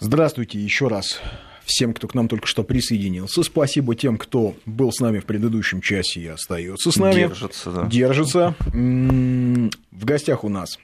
Здравствуйте еще раз всем, кто к нам только что присоединился. Спасибо тем, кто был с нами в предыдущем часе и остается с нами. Держится, да. Держится. В гостях у нас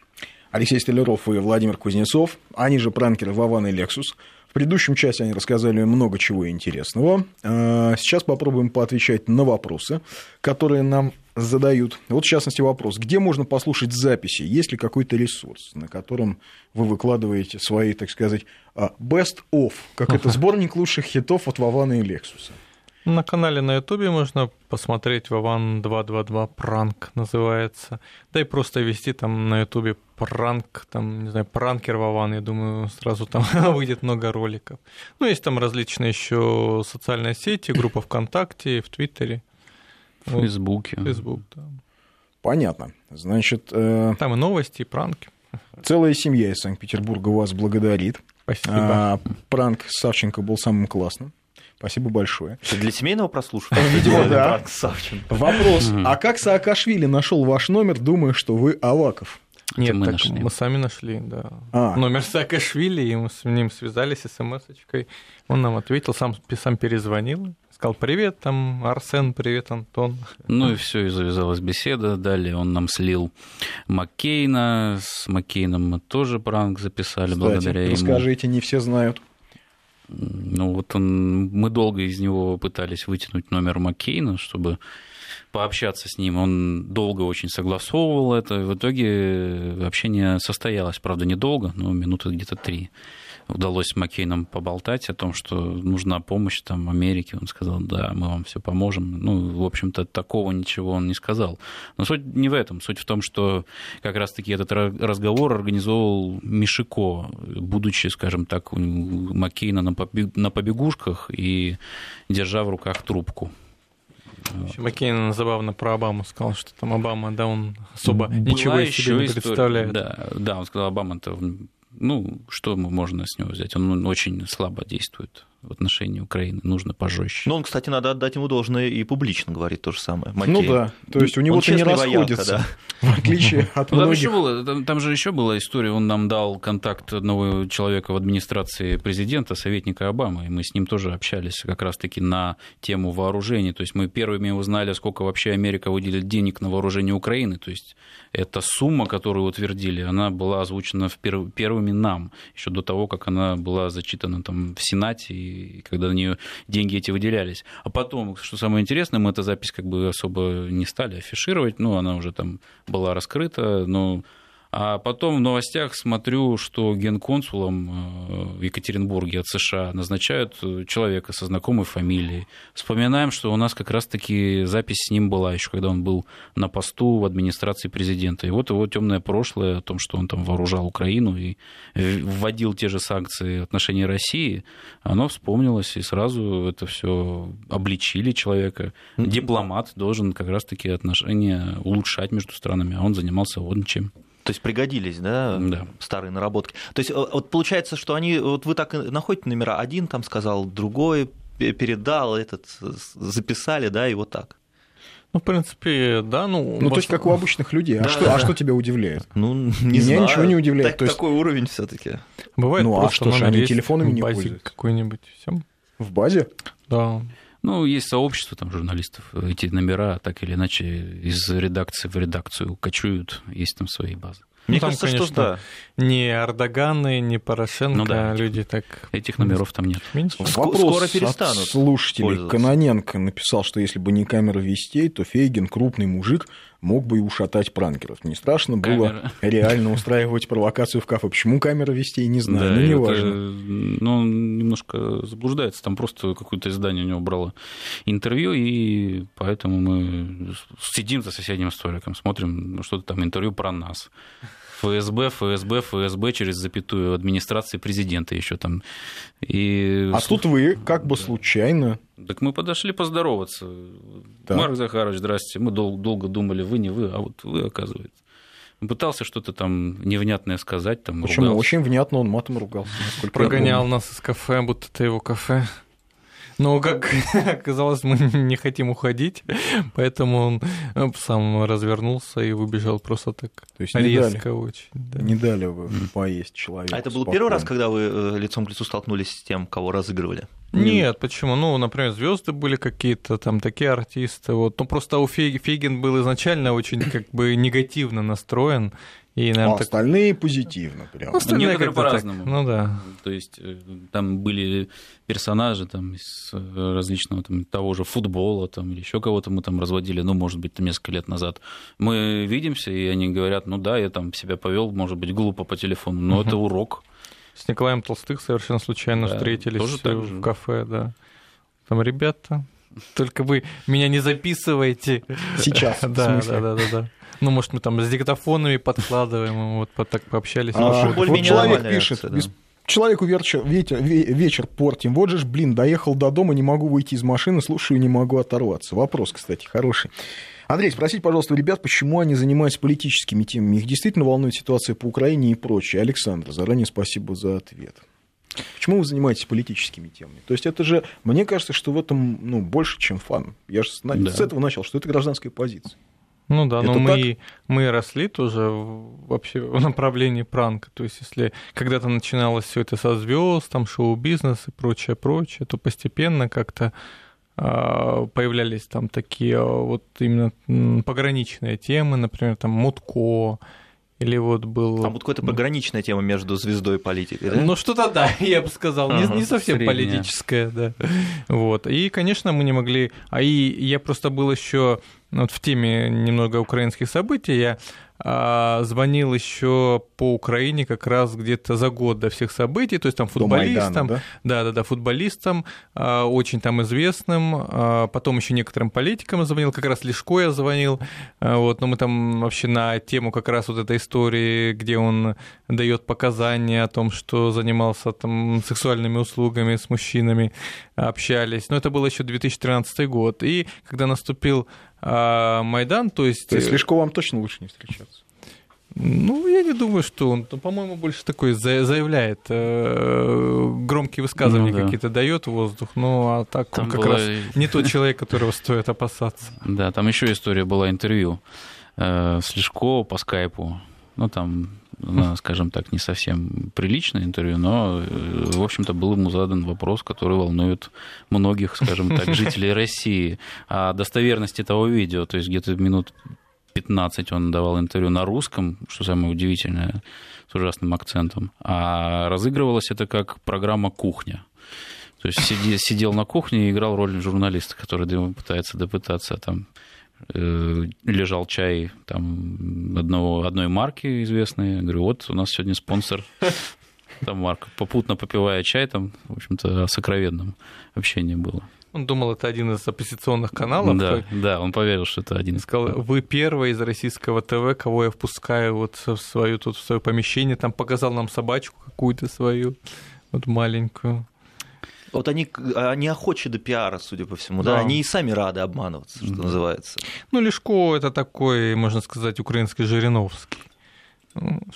Алексей Столяров и Владимир Кузнецов, они же пранкеры Вован и Лексус. В предыдущем часе они рассказали много чего интересного. А, сейчас попробуем поотвечать на вопросы, которые нам задают. Вот, в частности, вопрос. Где можно послушать записи? Есть ли какой-то ресурс, на котором вы выкладываете свои, так сказать, а, best of, как это сборник лучших хитов от Вована и Лексуса? На канале на Ютубе можно посмотреть Вован 222 пранк называется. Да и просто вести там на Ютубе пранк, там, не знаю, пранкер Вован, я думаю, сразу там выйдет много роликов. Ну, есть там различные еще социальные сети, группа ВКонтакте, в Твиттере. В Фейсбуке. Фейсбук, да. Понятно. Значит... Э... Там и новости, и пранки. Целая семья из Санкт-Петербурга вас благодарит. Спасибо. А, пранк Савченко был самым классным. Спасибо большое. Для семейного прослушивания Видимо, да. Вопрос. А как Саакашвили нашел ваш номер, думая, что вы Аваков? Нет, мы, так нашли. мы сами нашли, да. А. Номер Саакашвили, и мы с ним связались смс-очкой. Он нам ответил, сам, сам перезвонил, сказал привет, там Арсен, привет, Антон. Ну и все, и завязалась беседа. Далее он нам слил Маккейна. С Маккейном мы тоже пранк записали Кстати, благодаря ему. Расскажите, не все знают. Ну вот он, мы долго из него пытались вытянуть номер Маккейна, чтобы пообщаться с ним. Он долго очень согласовывал это. В итоге общение состоялось, правда, недолго, но минуты где-то три удалось с Маккейном поболтать о том, что нужна помощь там Америке. Он сказал, да, мы вам все поможем. Ну, в общем-то, такого ничего он не сказал. Но суть не в этом. Суть в том, что как раз-таки этот разговор организовал Мишико, будучи, скажем так, у Маккейна на побегушках и держа в руках трубку. Маккейн забавно про Обаму сказал, что там Обама, да, он особо Была ничего из себя не история. представляет. Да, да, он сказал, Обама-то ну, что можно с него взять? Он очень слабо действует в отношении Украины, нужно пожестче. Ну, он, кстати, надо отдать ему должное и публично говорит то же самое. Маккейн. Ну да, то есть у него-то не расходится, вояка, да. в отличие от ну, там, еще было, там, там же еще была история, он нам дал контакт одного человека в администрации президента, советника Обамы, и мы с ним тоже общались как раз-таки на тему вооружений, то есть мы первыми узнали, сколько вообще Америка выделит денег на вооружение Украины, то есть эта сумма, которую утвердили, она была озвучена в перв... первыми нам, еще до того, как она была зачитана там в Сенате и и когда на нее деньги эти выделялись. А потом, что самое интересное, мы эту запись как бы особо не стали афишировать, ну, она уже там была раскрыта, но а потом в новостях смотрю, что генконсулом э, в Екатеринбурге от США назначают э, человека со знакомой фамилией. Вспоминаем, что у нас как раз-таки запись с ним была еще, когда он был на посту в администрации президента. И вот его темное прошлое о том, что он там вооружал Украину и вводил те же санкции в отношении России, оно вспомнилось, и сразу это все обличили человека. Дипломат должен как раз-таки отношения улучшать между странами, а он занимался вот чем. То есть пригодились, да, да, старые наработки. То есть вот получается, что они, вот вы так находите номера, один там сказал, другой передал, этот записали, да, и вот так. Ну, в принципе, да, ну... Ну, то есть, как у обычных людей. А, да, что, да. а что тебя удивляет? Ну, не Меня знаю. ничего не удивляет. Так, то есть... Такой уровень все таки Бывает ну, просто а что ж, они телефонами не пользуются. какой-нибудь. Всё. В базе? Да. Ну, есть сообщество там журналистов, эти номера так или иначе из редакции в редакцию кочуют, есть там свои базы. Мне ну, кажется, конечно, что да. Не Ардаганы, не Порошенко, ну, да. люди так... Этих номеров там нет. Меньше. Вопрос Скоро перестанут от слушателей. Каноненко написал, что если бы не камера вестей, то Фейгин, крупный мужик, мог бы и ушатать пранкеров. Не страшно было реально устраивать провокацию в кафе. Почему камера вестей, не знаю, да, ну, не важно. Ну, немножко заблуждается, там просто какое-то издание у него брало интервью, и поэтому мы сидим за соседним столиком, смотрим что-то там интервью про нас. ФСБ, ФСБ, ФСБ через запятую администрации президента еще там. И... А тут вы как бы случайно. Так мы подошли поздороваться. Так. Марк Захарович, здрасте. Мы дол- долго думали, вы не вы, а вот вы, оказывается. Пытался что-то там невнятное сказать. Там, Почему? Ругался. Очень внятно он матом ругался. Прогонял нас из кафе, будто это его кафе. Но, как оказалось, мы не хотим уходить, поэтому он э, сам развернулся и выбежал просто так То есть не дали, резко очень. да. не дали вы поесть человеку. А это был спокойно. первый раз, когда вы э, лицом к лицу столкнулись с тем, кого разыгрывали? Нет, почему? Ну, например, звезды были какие-то, там такие артисты. Вот. Ну, просто у Феги- Фегин был изначально очень как бы негативно настроен. И, А наверное, так... остальные позитивно прям. Ну, остальные Некоторые так. по-разному. Ну да. То есть э, там были персонажи там, из э, различного там, того же футбола там, или еще кого-то мы там разводили, ну, может быть, там, несколько лет назад. Мы видимся, и они говорят, ну да, я там себя повел, может быть, глупо по телефону, но это урок. С Николаем Толстых совершенно случайно Да, встретились тоже так же. в кафе, да. Там, ребята, только вы меня не записывайте. Сейчас, в Да, да, да, да, да. Ну, может, мы там с диктофонами подкладываем, вот так пообщались. А, вот человек пишет, человеку вечер, вечер, ве- вечер портим. Вот же ж, блин, доехал до дома, не могу выйти из машины, слушаю, не могу оторваться. Вопрос, кстати, хороший. Андрей, спросите, пожалуйста, у ребят, почему они занимаются политическими темами? Их действительно волнует ситуация по Украине и прочее. Александр, заранее спасибо за ответ. Почему вы занимаетесь политическими темами? То есть это же, мне кажется, что в этом ну, больше, чем фан. Я же с, Да. с этого начал, что это гражданская позиция. Ну да, но Это мы, мы росли тоже вообще в направлении пранка. То есть, если когда-то начиналось все это со звезд, там шоу-бизнес и прочее, прочее, то постепенно как-то а, появлялись там такие а, вот именно пограничные темы, например, там Мутко, или вот был... Там вот какая-то пограничная тема между звездой и политикой, да? Ну, что-то да, я бы сказал. Не, Ага, не совсем средняя. политическое, да. Вот. И, конечно, мы не могли. А и я просто был еще вот в теме немного украинских событий. Я а, звонил еще по Украине как раз где-то за год до всех событий, то есть там Майдана, футболистам, да? да, да, да, футболистам, а, очень там известным, а, потом еще некоторым политикам звонил, как раз Лешко я звонил, а, вот, но мы там вообще на тему как раз вот этой истории, где он дает показания о том, что занимался там сексуальными услугами с мужчинами, общались, но это был еще 2013 год, и когда наступил Майдан, то есть... То есть Лешко вам точно лучше не встречаться. Ну, я не думаю, что он, ну, по-моему, больше такой за- заявляет, э, громкие высказывания Ну да. какие-то дает воздух, ну, а так Там он как была- раз не тот человек, которого стоит опасаться. Да, там еще история была интервью э, с Лешко по скайпу. Ну, там, ну, скажем так, не совсем приличное интервью, но, э, в общем-то, был ему задан вопрос, который волнует многих, скажем так, жителей России о достоверности того видео. То есть где-то минут 15 он давал интервью на русском, что самое удивительное, с ужасным акцентом. А разыгрывалось это как программа «Кухня». То есть сиди- сидел на кухне и играл роль журналиста, который пытается допытаться там лежал чай там одного, одной марки известной. Я говорю, вот у нас сегодня спонсор там марка. Попутно попивая чай, там, в общем-то, о сокровенном общении было. Он думал, это один из оппозиционных каналов. Да, да, он поверил, что это один из сказал, каналов. вы первый из российского ТВ, кого я впускаю вот в свою тут в свое помещение, там показал нам собачку какую-то свою, вот маленькую. Вот они, они охочи до пиара, судя по всему, да? Да. Они и сами рады обманываться, что Мгм. называется. Ну, Лешко это такой, можно сказать, украинский Жириновский.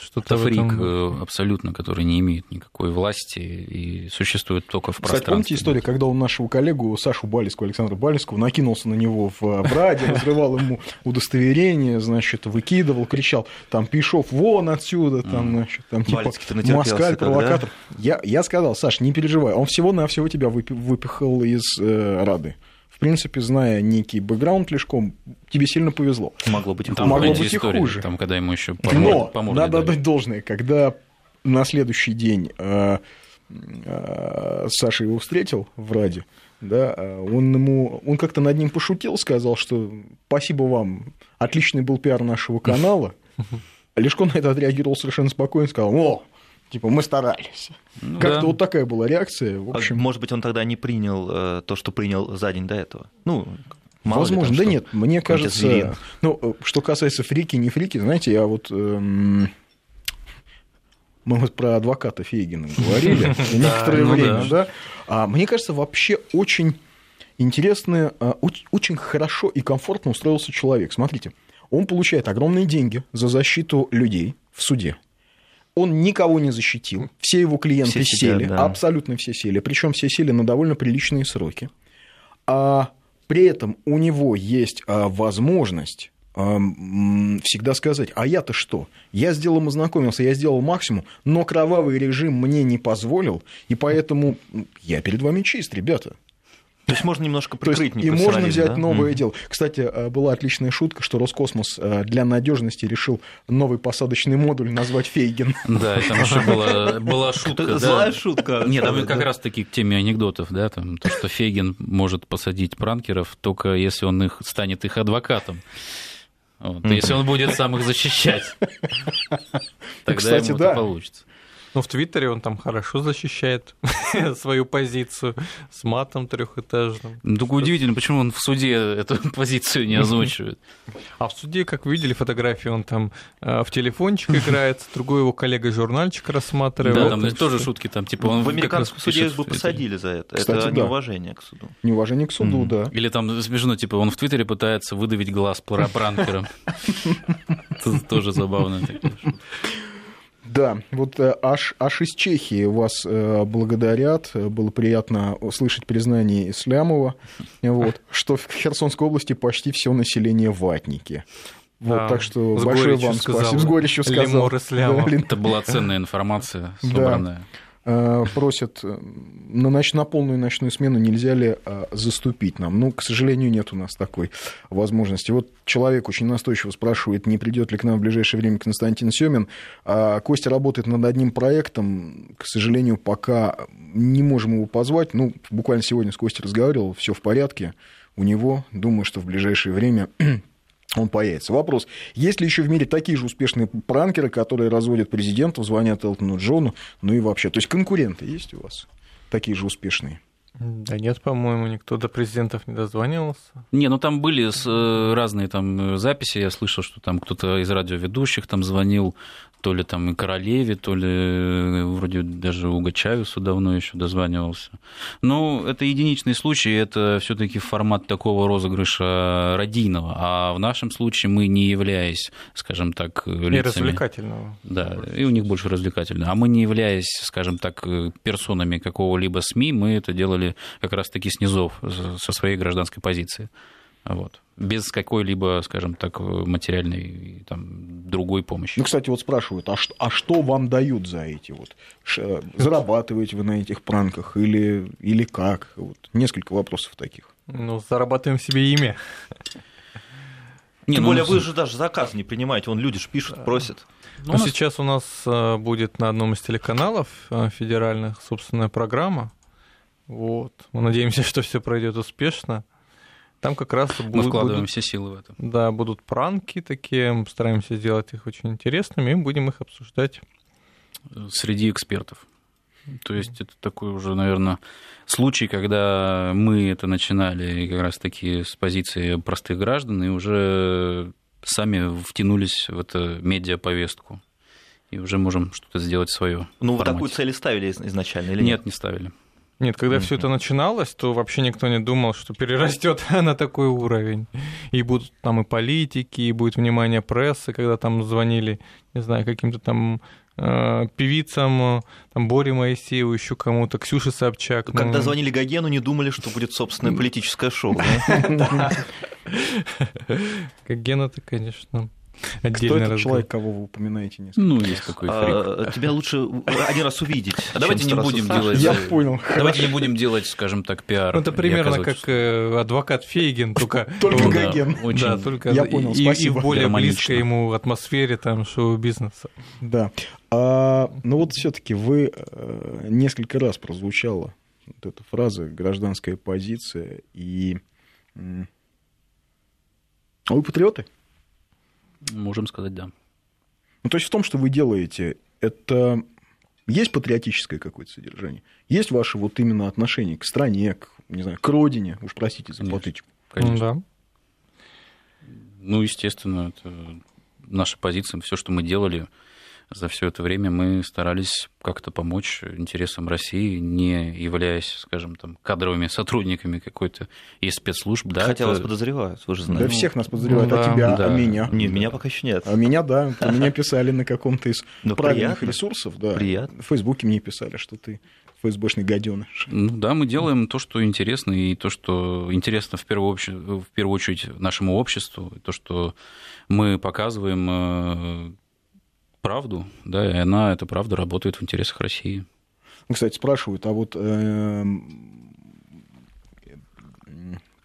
Что-то Это фрик этом- э, абсолютно, который не имеет никакой власти и существует только в Кстати, пространстве. помните историю, когда он нашего коллегу Сашу Балиского, Александра Балиского, накинулся на него в э, Браде, разрывал ему удостоверение, значит, выкидывал, кричал, там, Пишов, вон отсюда, там, значит, там, типа, москаль, провокатор. Я, я сказал, Саш, не переживай, он всего-навсего тебя выпи- выпихал из э, Рады. В принципе, зная некий бэкграунд Лешком, тебе сильно повезло. Могло быть и Там, Могло быть и хуже. Там, когда ему еще Но по морде надо дали. отдать должное, когда на следующий день э, э, Саша его встретил в Раде, да, э, он ему, он как-то над ним пошутил, сказал, что спасибо вам, отличный был пиар нашего канала. Лешко на это отреагировал совершенно спокойно, сказал, о, типа, мы старались. Ну Как-то да. вот такая была реакция. В А, общем, Может быть, он тогда не принял э, то, что принял за день до этого. Ну, мало ли там Возможно, да нет, мне кажется, зверин. ну, э, что касается фрики, не фрики, знаете, я вот эм, мы вот про адвоката Фейгина говорили некоторое ну время, да. А мне кажется, вообще очень интересно, а, оч- очень хорошо и комфортно устроился человек. Смотрите, он получает огромные деньги за защиту людей в суде. Он никого не защитил. Все его клиенты Все сели, да. абсолютно все сели. Причем все сели на довольно приличные сроки. А при этом у него есть а, возможность а, всегда сказать, а я-то что? Я с делом ознакомился, я сделал максимум, но кровавый режим мне не позволил, и поэтому я перед вами чист, ребята. То есть можно немножко прикрыть и можно взять да? новое Мгм. дело. Кстати, э, была отличная шутка, что Роскосмос э, для надежности решил новый посадочный модуль назвать Фейген. Да, там еще была, была шутка. Злая шутка. Нет, там Да. как раз таки к теме анекдотов, да, там, то, что Фейгин может посадить пранкеров только если он их, станет их адвокатом. Вот, Если он будет сам их защищать. Тогда Кстати, ему да. это получится. Ну, в Твиттере он там хорошо защищает свою позицию с матом трехэтажным. Ну, Только удивительно, почему он в суде эту позицию не озвучивает. А в суде, как видели фотографии, он там э, в телефончик играет, другой его коллега журнальчик рассматривает. Да, там тоже шутки, там, типа, он В американском суде бы посадили за это. Кстати, это да. неуважение к суду. Неуважение к суду, да. Или там смешно, типа, он в Твиттере пытается выдавить глаз пра- пранкерам. Это Тоже забавно. Да, вот э, аж, аж из Чехии вас э, благодарят. Было приятно услышать признание Ислямова, вот, что в Херсонской области почти все население ватники. Вот, Да, так что большое вам сказал спасибо. С горечью сказал. Ислямов. Да, Это была ценная информация, Да. собранная. э, просят э, на, ноч- на полную ночную смену нельзя ли э, заступить нам. Ну, к сожалению, нет у нас такой возможности. Вот человек очень настойчиво спрашивает, не придет ли к нам в ближайшее время Константин Семин. А Костя работает над одним проектом. К сожалению, пока не можем его позвать. Ну, буквально сегодня с Костей разговаривал, все в порядке. У него, думаю, что в ближайшее время он появится. Вопрос, есть ли еще в мире такие же успешные пранкеры, которые разводят президентов, звонят Элтону Джону, ну и вообще. То есть конкуренты есть у вас такие же успешные? Да нет, по-моему, никто до президентов не дозванивался. Не, ну там были э, разные там э, записи, я слышал, что там кто-то из радиоведущих там звонил, то ли там и Королеве, то ли э, вроде даже Уго Чавесу давно еще дозванивался. Ну, это единичный случай, это все таки формат такого розыгрыша радийного, а в нашем случае мы не являясь, скажем так, И лицами... развлекательного. Да, и у них больше развлекательно. А мы, не являясь, скажем так, э, персонами какого-либо СМИ, мы это делали как раз-таки снизов, со своей гражданской позиции. Вот. Без какой-либо, скажем так, материальной там, другой помощи. Ну, кстати, вот спрашивают, а что, а что вам дают за эти вот? Ш- Зарабатываете вы на этих пранках или, или как? Вот несколько вопросов таких. Ну, зарабатываем себе имя. Не, Тем ну, более вы же даже заказ не принимаете. Вон люди ж пишут, просят. ну, у нас- сейчас у нас э, будет на одном из телеканалов э, федеральных собственная программа. Вот. Мы надеемся, что все пройдет успешно. Там как раз мы будут, вкладываем будут- все силы в это. да, будут пранки такие, мы постараемся сделать их очень интересными, и будем их обсуждать. Среди экспертов. То есть это такой уже, наверное, случай, когда мы это начинали как раз-таки с позиции простых граждан и уже сами втянулись в эту медиаповестку. И уже можем что-то сделать свое. Ну, вы такую цель и ставили из- изначально или нет? Нет, не ставили. Нет, когда все это начиналось, то вообще никто не думал, что перерастет на такой уровень. И будут там и политики, и будет внимание прессы, когда там звонили, не знаю, каким-то там э, певицам, э, там Боре Моисееву, еще кому-то, Ксюше Собчак. ну, Когда звонили Гогену, не думали, что будет собственное политическое шоу. да? Как Конечно, Кто отдельный этот человек, кого вы упоминаете? несколько Ну, есть такой фрик. А, Тебя лучше один раз увидеть. А давайте не будем делать- Я э, понял. Давайте не будем делать, скажем так, пиар. Ну, это примерно как э, адвокат Фейгин, только... Только он, да, Гоген. очень Да, только Я понял, и, и спасибо. в более близкой ему атмосфере там шоу-бизнеса. Да. А, ну вот все-таки вы несколько раз прозвучала вот эта фраза гражданская позиция и а вы патриоты? Можем сказать, да. Ну, то есть в том, что вы делаете, это есть патриотическое какое-то содержание? Есть ваше вот именно отношение к стране, к, не знаю, к родине? Уж простите за Конечно. патетику. Конечно. Да. Ну, естественно, это наша позиция, все, что мы делали, за все это время мы старались как-то помочь интересам России, не являясь, скажем, там, кадровыми сотрудниками какой-то из спецслужб. Да, Хотя это... вас подозревают, вы же знаете. Да всех нас подозревают, Ну, а да, тебя, да. а меня. Нет, меня пока еще нет. А меня, да, меня писали на каком-то из Ну, правильных приятно. ресурсов, да. Приятно. В Фейсбуке мне писали, что ты ФСБшный гаденыш. Ну да, мы делаем то, что интересно, и то, что интересно в первую, обще- в первую очередь нашему обществу, и то, что мы показываем э, правду, да, и она, эта правда, работает в интересах России. Ну, Кстати, спрашивают, а вот... эм,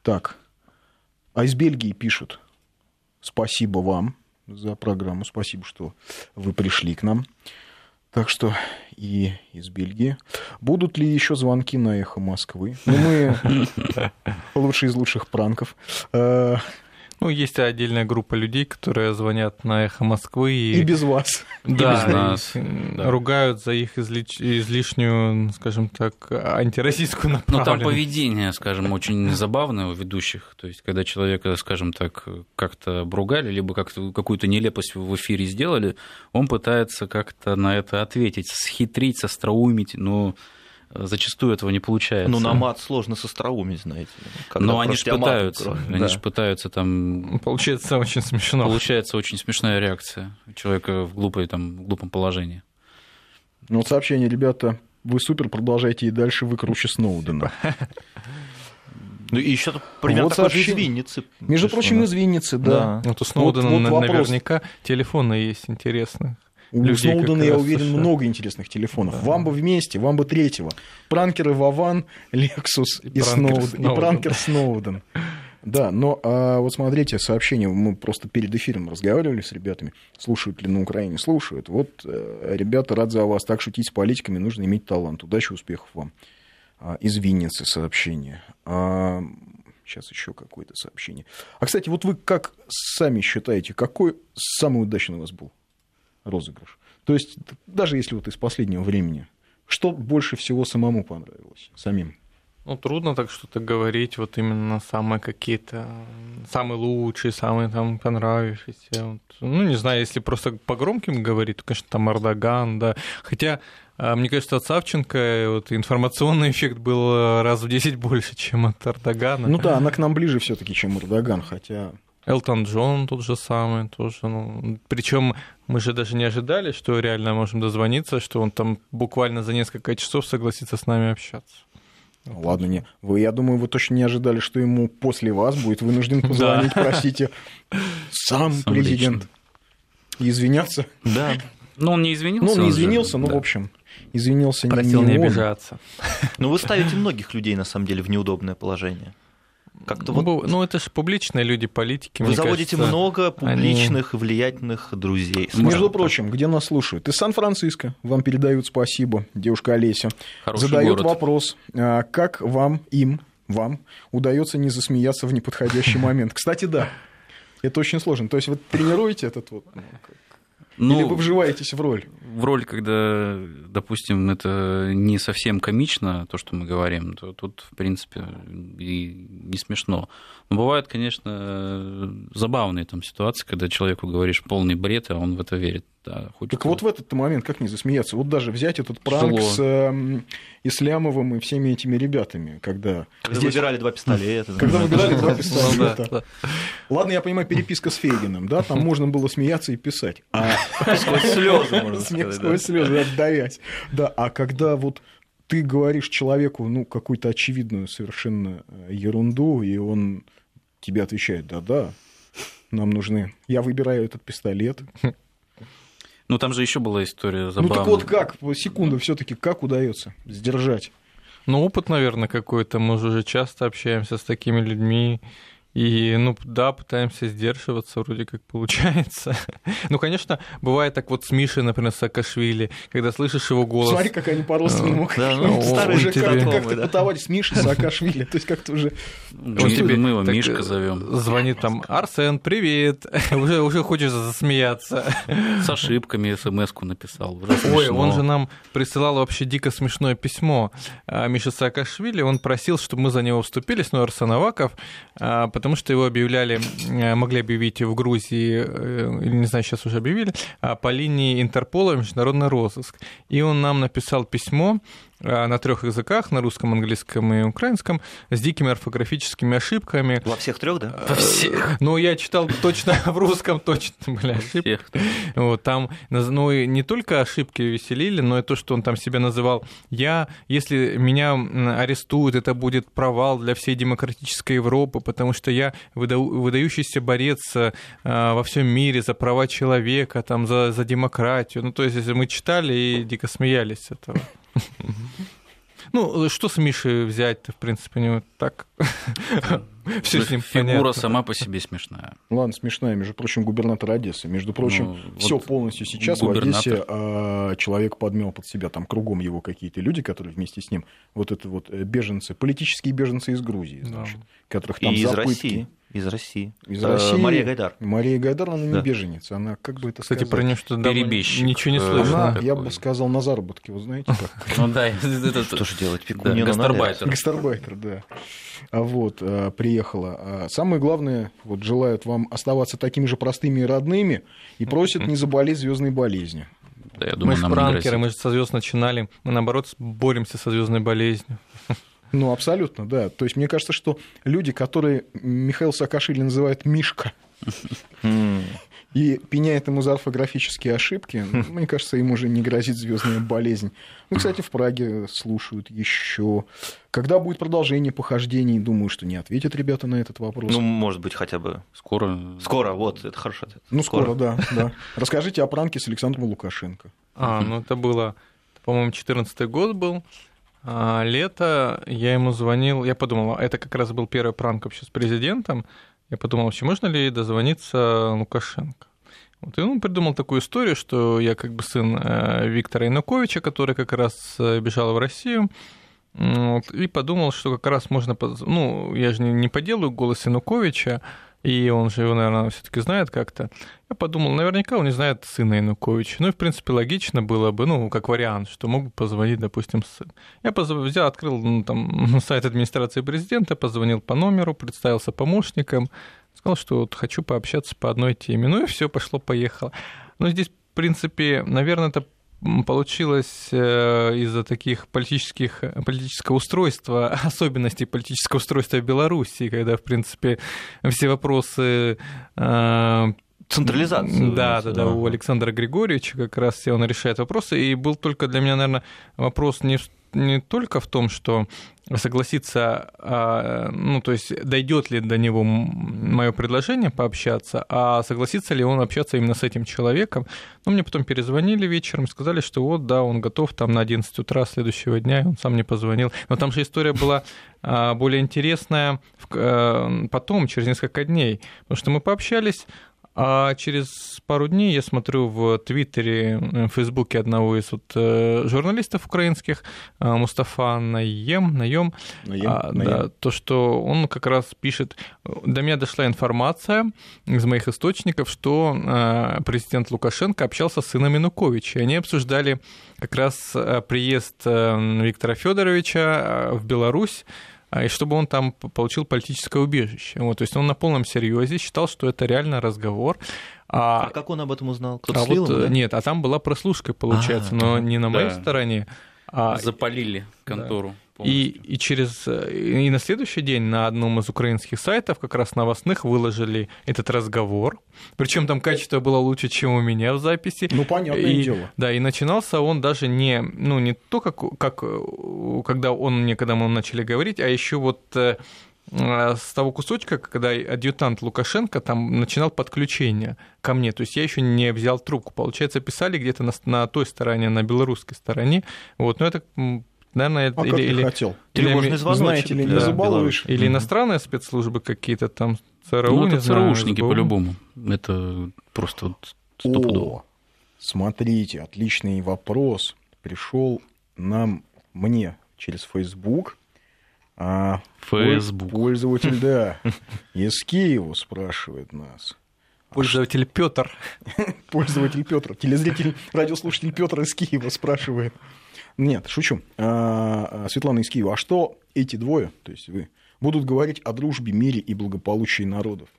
Так, а из Бельгии пишут, спасибо вам за программу, спасибо, что вы пришли к нам. Так что и из Бельгии. Будут ли еще звонки на эхо Москвы? Ну, мы лучшие из лучших пранков. Ну, есть отдельная группа людей, которые звонят на эхо Москвы И и, без вас. да, без нас, и, м, да. ругают за их излич- излишнюю, скажем так, антироссийскую Ну, там направленность. поведение, скажем, очень забавное у ведущих. То есть, когда человека, скажем так, как-то обругали, либо как-то какую-то нелепость в эфире сделали, он пытается как-то на это ответить, схитрить, остроумить, но зачастую этого не получается. Ну, на мат сложно с остроумить, знаете. Но они же пытаются, кроют. они Да. же пытаются там... Получается очень смешно. Получается очень смешная реакция человека в, глупой, там, в глупом положении. Ну, вот сообщение, ребята, вы супер, продолжайте и дальше, вы круче Сноудена. Ну, и еще примерно Вот такой же из сообщение. Винницы. Между пришло, прочим, да. из Винницы, да. Вот у Сноудена вот на- вопрос. наверняка телефоны есть интересные. У людей Сноудена, я уверен, США. много интересных телефонов. Вам бы вместе, вам бы третьего. Пранкеры Вован, Лексус и, И Сноуден. И пранкер Сноуден. Да, но а, вот смотрите, сообщение, мы просто перед эфиром разговаривали с ребятами, слушают ли на Украине, слушают. Вот, э, ребята, рад за вас, так шутить с политиками, нужно иметь талант. Удачи, успехов вам. А, из Винницы сообщение. А, сейчас еще какое-то сообщение. А, кстати, вот вы как сами считаете, какой самый удачный у вас был розыгрыш? То есть, даже если вот из последнего времени, что больше всего самому понравилось, самим? Ну, трудно так что-то говорить, вот именно самые какие-то, самые лучшие, самые там понравившиеся. Вот. Ну, не знаю, если просто по громким говорить, то, конечно, там Эрдоган, да. Хотя, а, мне кажется, от Савченко вот, информационный эффект был э, раз в 10 больше, чем от Эрдогана. Ну да, она к нам ближе все-таки, чем Эрдоган, хотя... Элтон Джон тот же самый, тоже. Ну, причем мы же даже не ожидали, что реально можем дозвониться, что он там буквально за несколько часов согласится с нами общаться. Ладно, не. Вы, я думаю, вы точно не ожидали, что ему после вас будет вынужден позвонить, простите, сам Сам президент. Извиняться. Да. Ну, он не извинился. Ну, он не извинился, но, да. в общем, извинился не- Просил не обижаться. Но вы ставите многих людей, на самом деле, в неудобное положение. Как-то Ну, вот ну, это же публичные люди, политики. вы мне заводите кажется. много они- публичных, влиятельных друзей. Между скажем прочим, где нас слушают? Из Сан-Франциско. Вам передают спасибо, девушка Олеся. Хороший Задают город. вопрос, а, как вам, им, вам удается не засмеяться в неподходящий момент. Кстати, да. Это очень сложно. То есть вы тренируете этот вот... ну, Или вы вживаетесь в роль? в роль, когда, допустим, это не совсем комично, то, что мы говорим, то тут, в принципе, и не смешно. Но бывают, конечно, забавные там ситуации, когда человеку говоришь полный бред, а он в это верит. Да, хоть Так вот в этот момент как не засмеяться? Вот даже взять этот пранк Тяжело. с эм, Ислямовым и всеми этими ребятами, когда... Когда здесь- выбирали два пистолета. Когда выбирали два Ну, пистолета. да. Ладно, я понимаю, переписка с Фейгиным, да, там можно было смеяться и писать. А Сквозь слезы, можно сказать. сквозь слезы, отдавясь. Да, а когда вот ты говоришь человеку, ну, какую-то очевидную совершенно э, ерунду, и он тебе отвечает, да-да, нам нужны... Я выбираю этот пистолет. Ну, там же еще была история Ну, забавная. так вот как, секунду все таки как удается сдержать? Ну, опыт, наверное, какой-то. Мы же уже часто общаемся с такими людьми. И, ну, да, пытаемся сдерживаться, вроде как получается. Ну, конечно, бывает так вот с Мишей, например, Саакашвили, когда слышишь его голос. Смотри, как они по-родственному Да, ну, старые уже как-то как-то да. потоварищ с Мишей Саакашвили. То есть как-то уже... Мы, Он тебе мы его так, Мишка э, зовем. Звонит там, Арсен, привет. уже, уже хочешь засмеяться. С ошибками смс-ку написал. Уже Ой, он же нам присылал вообще дико смешное письмо. А, Миша Саакашвили, он просил, чтобы мы за него вступились, ну, Арсен Аваков, а, потому что его объявляли, э, могли объявить в Грузии, э, не знаю, сейчас уже объявили, а по линии Интерпола международный розыск. И он нам написал письмо, на трех языках, на русском, английском и украинском, с дикими орфографическими ошибками. Во всех трех, да? Во всех. Ну, я читал точно в русском, точно были ошибки. Вот, там, ну, и не только ошибки веселили, но и то, что он там себя называл. Я, если меня арестуют, это будет провал для всей демократической Европы, потому что я выдающийся борец а, во всем мире за права человека, там, за, за демократию. Ну, то есть, мы читали и дико смеялись с этого. Ну, что с Мишей взять-то, в принципе, у него так все с ним Фигура сама по себе смешная. Ладно, смешная. Между прочим, губернатор Одессы. Между прочим, ну, все полностью сейчас в Одессе а, человек подмел под себя, там кругом его какие-то люди, которые вместе с ним, вот это вот э, беженцы, политические беженцы из Грузии, значит, которых там И из России. Из России. Из России. Мария Гайдар. Мария Гайдар, она не да. беженец. Она, как бы это Кстати, сказать... про нее что Перебежчик. Ничего не слышно. Она, я бы сказал, на заработке, вы знаете как? Ну да. Что же делать? Гастарбайтер. Гастарбайтер, да. А вот, э, приехала. А самое главное, вот желают вам оставаться такими же простыми и родными и просят не заболеть звездной болезнью. Да, я думаю, мы же пранкеры, мы же со звезд начинали. Мы, наоборот, боремся со звездной болезнью. Ну, абсолютно, да. То есть мне кажется, что люди, которые Михаил Саакашвили называет Мишка, и пеняет ему за орфографические ошибки, мне кажется, ему уже не грозит звездная болезнь. Ну, кстати, в Праге слушают еще. Когда будет продолжение похождений, думаю, что не ответят ребята на этот вопрос. Ну, может быть, хотя бы скоро. Скоро, вот, это хорошо. Ну, скоро, скоро да, да. Расскажите о пранке с Александром Лукашенко. А, ну это было, по-моему, 14 год был. А, лето, я ему звонил, я подумал, это как раз был первый пранк вообще с президентом. Я подумал, вообще можно ли дозвониться Лукашенко? Вот, и он придумал такую историю, что я как бы сын э, Виктора Януковича, который как раз э, бежал в Россию, вот, и подумал, что как раз можно... Ну, я же не поделаю голос Януковича, и он же его, наверное, все-таки знает как-то. Я подумал, наверняка он не знает сына Януковича. Ну и, в принципе, логично было бы, ну, как вариант, что мог бы позвонить, допустим, сын. Я позв... взял, открыл ну, там, сайт администрации президента, позвонил по номеру, представился помощником, сказал, что вот хочу пообщаться по одной теме. Ну и все, пошло-поехало. Но здесь, в принципе, наверное, это получилось э, из-за таких политических, политического устройства, особенностей политического устройства Беларуси, когда, в принципе, все вопросы э, централизации. Да, да, да, у Александра Григорьевича как раз все он решает вопросы. И был только для меня, наверное, вопрос не в не только в том, что согласиться, а, ну, то есть дойдет ли до него мое предложение пообщаться, а согласится ли он общаться именно с этим человеком. Ну, мне потом перезвонили вечером, сказали, что вот, да, он готов там на 11 утра следующего дня, и он сам мне позвонил. Но там же история была а, более интересная э, потом, через несколько дней, потому что мы пообщались, а через пару дней я смотрю в Твиттере, в Фейсбуке одного из вот э, журналистов украинских, э, Мустафа Наем, Наем, Наем, а, Наем. Да, то, что он как раз пишет, до меня дошла информация из моих источников, что э, президент Лукашенко общался с сыном Януковича, и они обсуждали как раз приезд Виктора Федоровича в Беларусь, и чтобы он там получил политическое убежище. Вот, то есть он на полном серьезе считал, что это реально разговор. А, а как он об этом узнал? Кто-то а вот, ему, да? Нет, а там была прослушка, получается, а, но не на моей да. стороне. А... Запалили контору. Да. И, и через и на следующий день на одном из украинских сайтов, как раз новостных, выложили этот разговор. Причем там качество было лучше, чем у меня в записи. Ну, понятное и, дело. Да, и начинался он даже не, ну, не то, как, как когда он мне, когда мы начали говорить, а еще вот э, с того кусочка, когда адъютант Лукашенко там начинал подключение ко мне. То есть я еще не взял трубку. Получается, писали где-то на, на той стороне, на белорусской стороне. Вот, но это Наверное, а или, как или, хотел? Или, знаете ли, не забалуешь. Или иностранные спецслужбы какие-то там, ЦРУ, ну, это ЦРУшники по-любому. Это просто вот стопудово. О, смотрите, отличный вопрос. Пришел нам, мне, через Facebook. А Facebook. Пользователь, да. Из Киева спрашивает нас. Пользователь Петр. Пользователь Петр. Телезритель, радиослушатель Петр из Киева спрашивает. Нет, шучу. А, а, Светлана из Киева, а что эти двое, то есть вы, будут говорить о дружбе, мире и благополучии народов.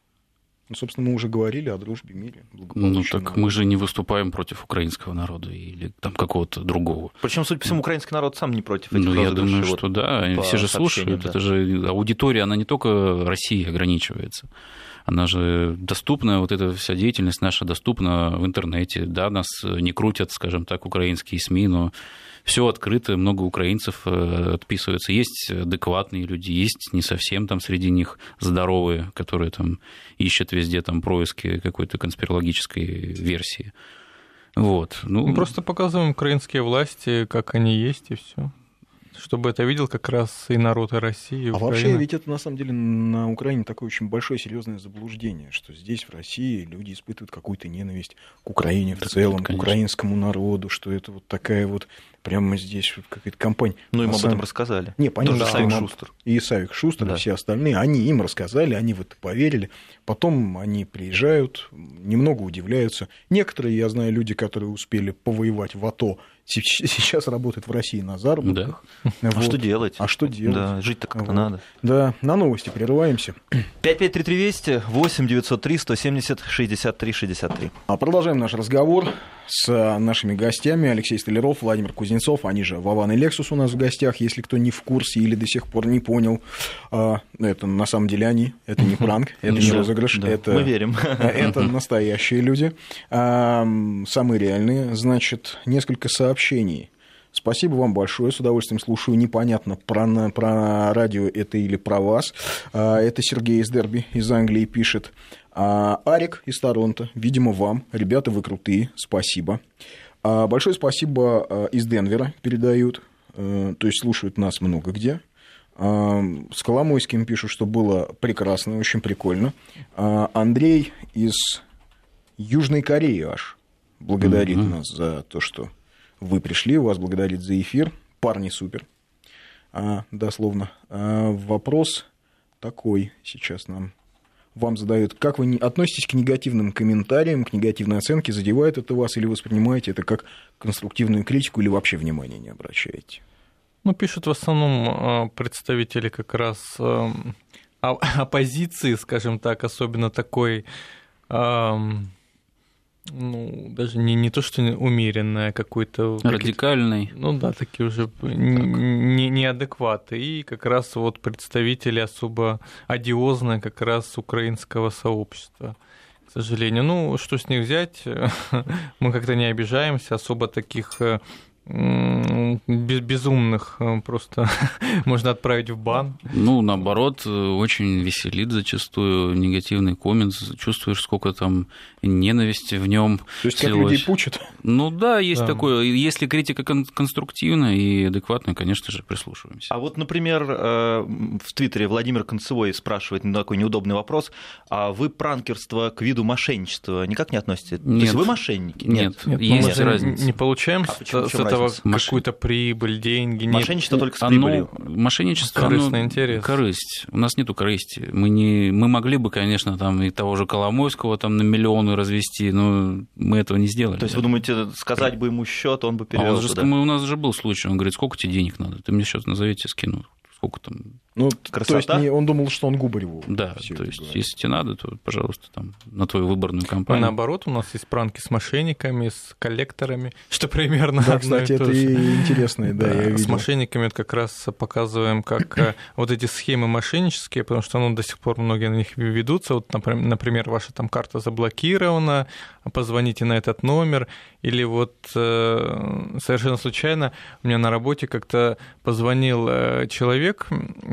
Ну, собственно, мы уже говорили о дружбе, мире, Ну, так народов. мы же не выступаем против украинского народа или там какого-то другого. Причем, судя по всему, украинский народ сам не против этих Ну, я думаю, вот что да, все же слушают. Да. Это же аудитория, она не только России ограничивается. Она же доступна, вот эта вся деятельность наша доступна в интернете. Да, нас не крутят, скажем так, украинские СМИ, но все открыто, много украинцев э, отписываются. Есть адекватные люди, есть не совсем там среди них здоровые, которые там ищут везде там происки какой-то конспирологической версии. Вот. Ну, Мы просто показываем украинские власти, как они есть, и все чтобы это видел как раз и народ и России. И а вообще ведь это на самом деле на Украине такое очень большое серьезное заблуждение, что здесь в России люди испытывают какую-то ненависть к Украине в целом, к украинскому народу, что это вот такая вот прямо здесь вот какая-то компания. Ну, им об этом рассказали. Не, понятно. Да, Савик Шустер. И Савик Шустер, да. и все остальные, они им рассказали, они в это поверили. Потом они приезжают, немного удивляются. Некоторые, я знаю, люди, которые успели повоевать в АТО, сейчас работают в России на заработках. Да. Вот. А что делать? А что делать? Да, жить-то как-то вот. надо. Да, на новости прерываемся. 553320 8 903 170 63 63. Продолжаем наш разговор с нашими гостями. Алексей Столяров, Владимир Кузнецов, они же Вован и Лексус у нас в гостях, если кто не в курсе или до сих пор не понял. А, это на самом деле они, это не пранк, это не розыгрыш, это... Мы верим. Это настоящие люди, а, самые реальные. Значит, несколько сообщений. Спасибо вам большое, с удовольствием слушаю. Непонятно, про, про радио это или про вас. А, это Сергей из Дерби из Англии пишет. А, Арик из Торонто, видимо, вам. Ребята, вы крутые, спасибо. А, большое спасибо из Денвера передают, то есть слушают нас много где. С Коломойским пишут, что было прекрасно, очень прикольно. Андрей из Южной Кореи аж благодарит mm-hmm. нас за то, что вы пришли, вас благодарит за эфир. Парни супер. дословно. вопрос такой сейчас нам вам задают, как вы относитесь к негативным комментариям, к негативной оценке, задевает это вас или воспринимаете это как конструктивную критику или вообще внимания не обращаете? Ну, пишут в основном э, представители как раз э, оппозиции, скажем так, особенно такой ну, даже не, не то, что умеренная, какой-то... Радикальный. Ну да, такие уже не, неадекваты. И как раз вот представители особо одиозные как раз украинского сообщества к сожалению. Ну, что с них взять? Мы как-то не обижаемся, особо таких э, безумных э, просто можно отправить в бан. Ну, наоборот, очень веселит зачастую негативный коммент. Чувствуешь, сколько там ненависти в нем. То есть как людей пучат? Ну да, есть да. такое. Если критика конструктивная и адекватная, конечно же, прислушиваемся. А вот, например, э, в Твиттере Владимир Концевой спрашивает такой неудобный вопрос. А вы пранкерство к виду мошенничества никак не относите? Нет. То есть вы мошенники? Нет, нет, нет есть разница. Не получаем а с этого этого какую-то прибыль, деньги. Мошенничество нет. только с прибылью. Оно, мошенничество, Корыстный оно, интерес. корысть. У нас нету корысти. Мы, не, мы могли бы, конечно, там и того же Коломойского там на миллионы развести, но мы этого не сделали. То есть вы думаете, сказать бы ему счет, он бы перевел а же, туда? Мы, у нас же был случай, он говорит, сколько тебе денег надо? Ты мне счет назовите, скину. Сколько там ну, Красота. То есть не, он думал, что он Губареву. Да, то есть говорит. если тебе надо, то, пожалуйста, там, на твою выборную кампанию. А наоборот, у нас есть пранки с мошенниками, с коллекторами, что примерно Да, кстати, это и интересно, да, я С мошенниками это как раз показываем, как э, вот эти схемы мошеннические, потому что ну, до сих пор многие на них ведутся. Вот, например, ваша там карта заблокирована, позвоните на этот номер, или вот э, совершенно случайно у меня на работе как-то позвонил э, человек,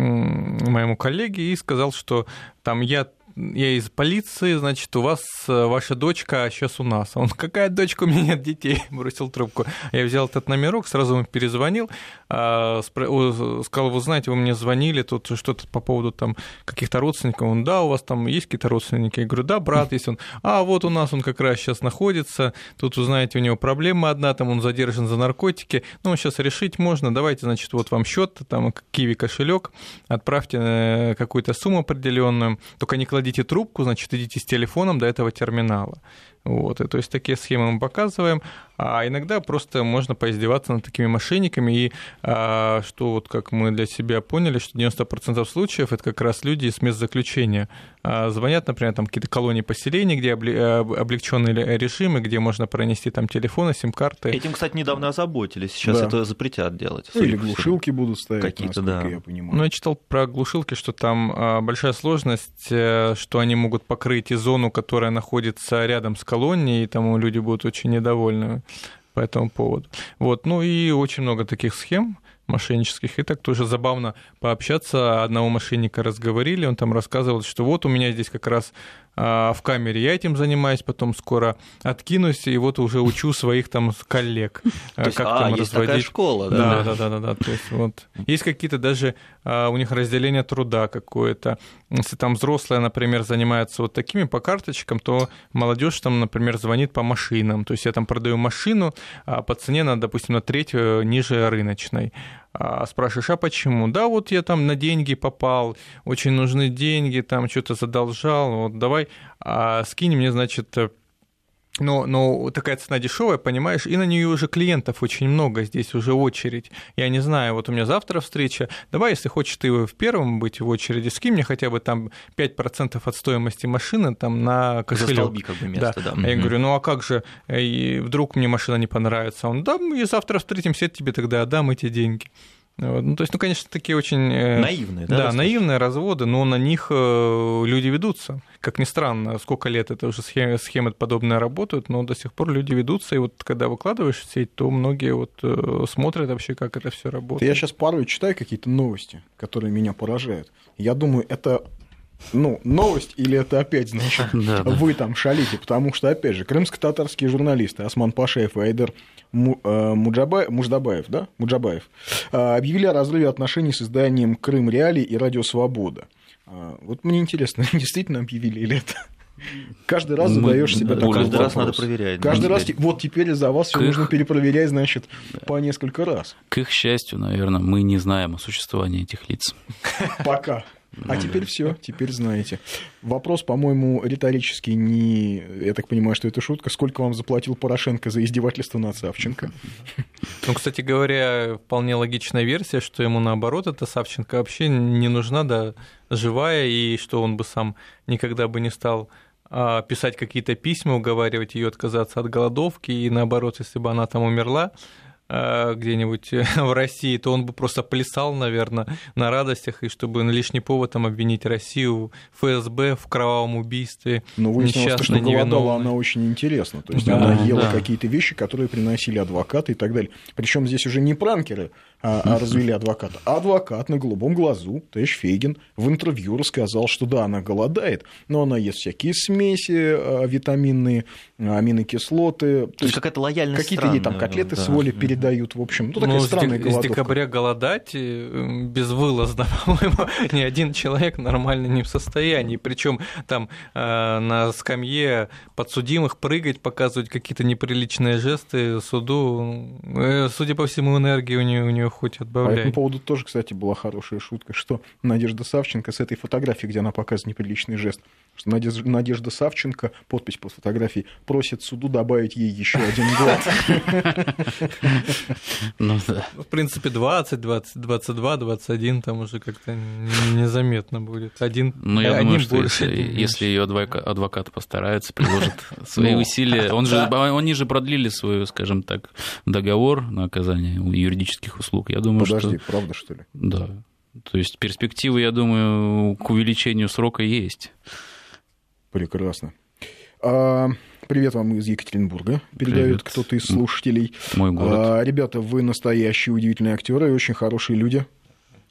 моему коллеге и сказал, что там я я из полиции, значит, у вас э, ваша дочка сейчас у нас. Он, какая дочка, у меня нет детей, бросил трубку. Я взял этот номерок, сразу ему перезвонил, а, сказал, вы знаете, вы мне звонили, тут что-то по поводу там каких-то родственников. Он, да, у вас там есть какие-то родственники? Я говорю, да, брат есть он. А вот у нас он как раз сейчас находится, тут, узнаете, у него проблема одна, там он задержан за наркотики, ну, сейчас решить можно, давайте, значит, вот вам счет, там, Киви кошелек, отправьте э, какую-то сумму определенную, только не кладите трубку, значит, идите с телефоном до этого терминала. Вот, и, то есть такие схемы мы показываем, а иногда просто можно поиздеваться над такими мошенниками, и а, что вот как мы для себя поняли, что 90% случаев это как раз люди из мест заключения. А, звонят, например, там какие-то колонии поселений, где э, облегченные режимы, где можно пронести там телефоны, сим-карты. Этим, кстати, недавно озаботились, сейчас да. это запретят делать. Ну, или глушилки будут ставить, какие-то, да. я понимаю. Ну, я читал про глушилки, что там а, большая сложность, э, что они могут покрыть и зону, которая находится рядом с колонией, колонии, и тому люди будут очень недовольны по этому поводу. Вот. Ну и очень много таких схем мошеннических. И так тоже забавно пообщаться. Одного мошенника разговорили, он там рассказывал, что вот у меня здесь как раз в камере я этим занимаюсь, потом скоро откинусь, и вот уже учу своих там коллег. Есть, как а, там есть разводить. школа, да? Да, да, да, да, То есть, вот. Есть какие-то даже а, у них разделение труда какое-то. Если там взрослые, например, занимаются вот такими по карточкам, то молодежь там, например, звонит по машинам. То есть я там продаю машину а по цене, на, допустим, на треть э, ниже рыночной. А спрашиваешь, а почему? Да, вот я там на деньги попал, очень нужны деньги, там что-то задолжал, вот давай а, скинь мне, значит, но, но такая цена дешевая, понимаешь, и на нее уже клиентов очень много, здесь уже очередь. Я не знаю, вот у меня завтра встреча, давай, если хочешь ты в первом быть в очереди, скинь мне хотя бы там 5% от стоимости машины там на кошелек. Застолби как бы место, да. да. А я говорю, ну а как же, и вдруг мне машина не понравится? Он, да, мы завтра встретимся, я тебе тогда отдам эти деньги. Ну, то есть, ну, конечно, такие очень... Э, наивные, да? Да, наивные разводы, но на них э, люди ведутся. Как ни странно, сколько лет это уже схемы, схемы подобные работают, но до сих пор люди ведутся, и вот когда выкладываешь в сеть, то многие вот э, смотрят вообще, как это все работает. Я сейчас порой читаю какие-то новости, которые меня поражают. Я думаю, это ну, новость или это опять, значит, да, вы там шалите, потому что, опять же, крымско-татарские журналисты Осман Пашаев и Айдер э, Муджабаев, Муждабаев, да? Муджабаев, э, объявили о разрыве отношений с изданием «Крым Реали» и «Радио Свобода». Э, вот мне интересно, действительно объявили или это? Каждый раз задаешь себе такой Каждый вопрос. раз надо проверять. Каждый раз, вот теперь за вас все нужно перепроверять, значит, по несколько раз. К их счастью, наверное, мы не знаем о существовании этих лиц. Пока. А ну, теперь да. все, теперь знаете. Вопрос, по-моему, риторический не. Я так понимаю, что это шутка. Сколько вам заплатил Порошенко за издевательство над Савченко? Ну, кстати говоря, вполне логичная версия, что ему наоборот эта Савченко вообще не нужна, да, живая, и что он бы сам никогда бы не стал а, писать какие-то письма, уговаривать ее отказаться от голодовки, и наоборот, если бы она там умерла, где-нибудь в России, то он бы просто плясал, наверное, на радостях, и чтобы на лишний повод там обвинить Россию, ФСБ в кровавом убийстве. Но выяснилось, что голодала она очень интересно. То есть да, она ела да. какие-то вещи, которые приносили адвокаты и так далее. Причем здесь уже не пранкеры, развели адвоката. А адвокат на голубом глазу, Тэш Фейгин, в интервью рассказал, что да, она голодает, но она ест всякие смеси а, витаминные, аминокислоты. То, то есть какая-то лояльность Какие-то ей там котлеты да. с воли передают, в общем. Ну, такая ну, странная с, с декабря голодать э, безвылазно, по-моему, ни один человек нормально не в состоянии. Причем там э, на скамье подсудимых прыгать, показывать какие-то неприличные жесты суду. Э, судя по всему, энергии у нее, у нее хоть отбавляй. По этому поводу тоже, кстати, была хорошая шутка, что Надежда Савченко с этой фотографией, где она показывает неприличный жест, что Надежда, Надежда Савченко, подпись под фотографией, просит суду добавить ей еще один год. Ну да. В принципе, 20, 20, 22, 21 там уже как-то незаметно будет. Один, ну, я думаю, что если, ее адвокат постарается, приложит свои ну, усилия. Он же, они же продлили свой, скажем так, договор на оказание юридических услуг. Я думаю, Подожди, что... правда, что ли? Да. То есть перспективы, я думаю, к увеличению срока есть. Прекрасно. А, привет вам из Екатеринбурга. Передает кто-то из слушателей. Мой город. А, ребята, вы настоящие удивительные актеры и очень хорошие люди.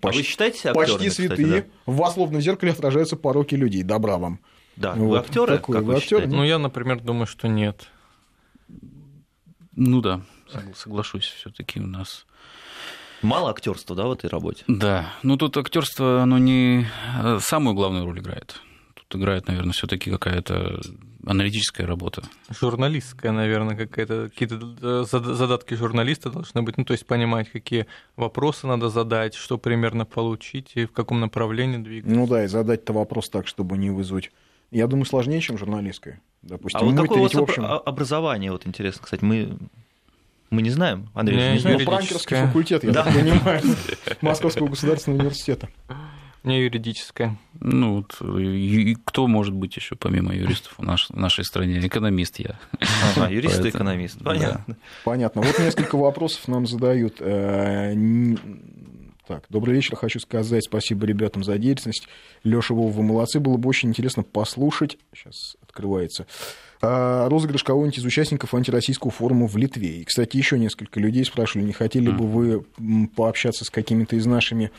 Почти, а вы считаете себя актерами, Почти святые. Кстати, да? В вас словно в зеркале отражаются пороки людей. Добра вам. Да, вот. вы актеры? Такое, вы актеры? Ну, я, например, думаю, что нет. Ну да, соглашусь, все-таки у нас. Мало актерства, да, в этой работе? Да. Ну тут актерство, оно не э, самую главную роль играет. Тут играет, наверное, все-таки какая-то аналитическая работа. Журналистская, наверное, какая-то. Какие-то э, задатки журналиста должны быть. Ну, то есть понимать, какие вопросы надо задать, что примерно получить и в каком направлении двигаться. Ну да, и задать-то вопрос так, чтобы не вызвать Я думаю, сложнее, чем журналистское. Допустим, а вот какое у вас в общем... образование, вот интересно, кстати, мы мы не знаем, Андрей, Не, не знаем. Ну, пранкерский факультет, я так понимаю, Московского государственного университета. Не юридическое. Ну, вот, и, и кто может быть еще помимо юристов в, наш, в нашей стране? Экономист я. Ага, юрист и экономист. Понятно. Да. Понятно. Вот несколько вопросов нам задают. Э, Так, добрый вечер. Хочу сказать спасибо ребятам за деятельность. Леша Вова, вы молодцы. Было бы очень интересно послушать. Сейчас открывается. А, розыгрыш кого-нибудь из участников антироссийского форума в Литве. И, кстати, еще несколько людей спрашивали, не хотели бы вы пообщаться с какими-то из, нашими,